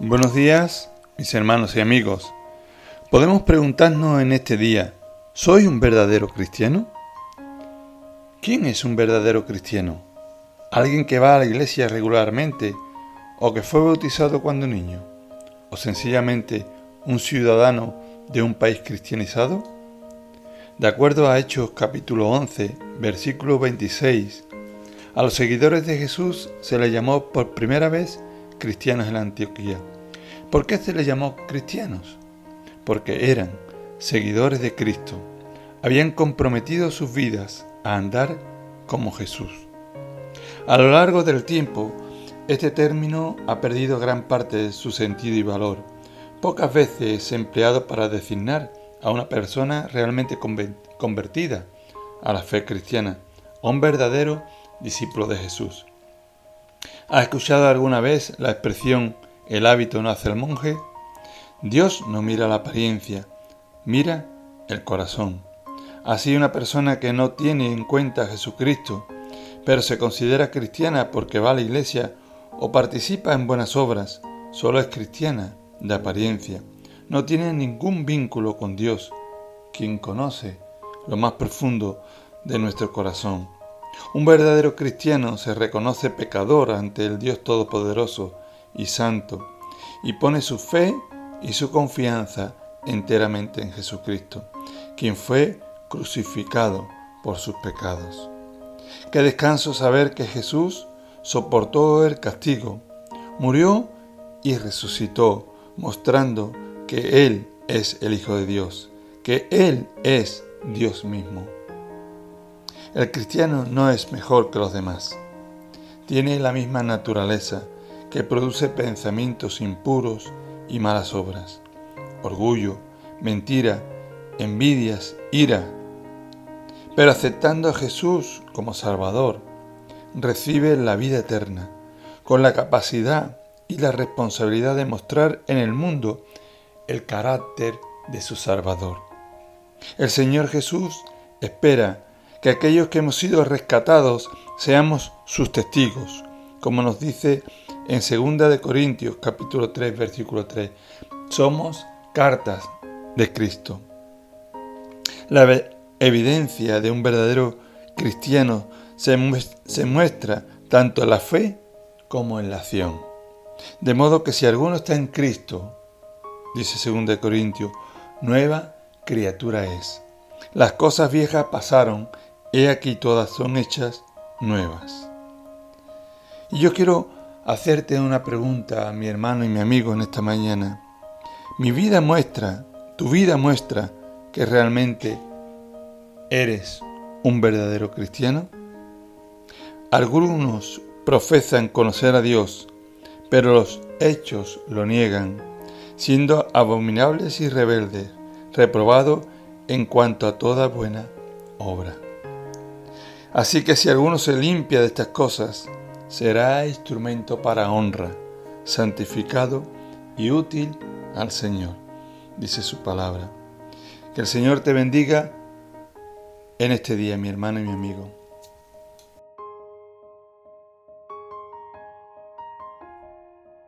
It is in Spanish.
Buenos días, mis hermanos y amigos. Podemos preguntarnos en este día, ¿soy un verdadero cristiano? ¿Quién es un verdadero cristiano? ¿Alguien que va a la iglesia regularmente o que fue bautizado cuando niño? ¿O sencillamente un ciudadano de un país cristianizado? De acuerdo a Hechos capítulo 11, versículo 26, a los seguidores de Jesús se les llamó por primera vez cristianos en la Antioquía. ¿Por qué se les llamó cristianos? Porque eran seguidores de Cristo, habían comprometido sus vidas a andar como Jesús. A lo largo del tiempo, este término ha perdido gran parte de su sentido y valor. Pocas veces es empleado para designar a una persona realmente convertida a la fe cristiana, a un verdadero discípulo de Jesús. ¿Ha escuchado alguna vez la expresión el hábito no hace el monje? Dios no mira la apariencia, mira el corazón. Así una persona que no tiene en cuenta a Jesucristo, pero se considera cristiana porque va a la iglesia o participa en buenas obras, solo es cristiana de apariencia no tiene ningún vínculo con Dios, quien conoce lo más profundo de nuestro corazón. Un verdadero cristiano se reconoce pecador ante el Dios Todopoderoso y Santo y pone su fe y su confianza enteramente en Jesucristo, quien fue crucificado por sus pecados. Qué descanso saber que Jesús soportó el castigo, murió y resucitó, mostrando que Él es el Hijo de Dios, que Él es Dios mismo. El cristiano no es mejor que los demás. Tiene la misma naturaleza que produce pensamientos impuros y malas obras, orgullo, mentira, envidias, ira. Pero aceptando a Jesús como Salvador, recibe la vida eterna, con la capacidad y la responsabilidad de mostrar en el mundo el carácter de su Salvador. El Señor Jesús espera que aquellos que hemos sido rescatados seamos sus testigos, como nos dice en 2 de Corintios capítulo 3 versículo 3. Somos cartas de Cristo. La evidencia de un verdadero cristiano se, se muestra tanto en la fe como en la acción. De modo que si alguno está en Cristo, dice 2 Corintios, nueva criatura es. Las cosas viejas pasaron, he aquí todas son hechas nuevas. Y yo quiero hacerte una pregunta a mi hermano y mi amigo en esta mañana. Mi vida muestra, tu vida muestra que realmente eres un verdadero cristiano. Algunos profesan conocer a Dios, pero los hechos lo niegan siendo abominables y rebeldes, reprobado en cuanto a toda buena obra. Así que si alguno se limpia de estas cosas, será instrumento para honra, santificado y útil al Señor, dice su palabra. Que el Señor te bendiga en este día, mi hermano y mi amigo.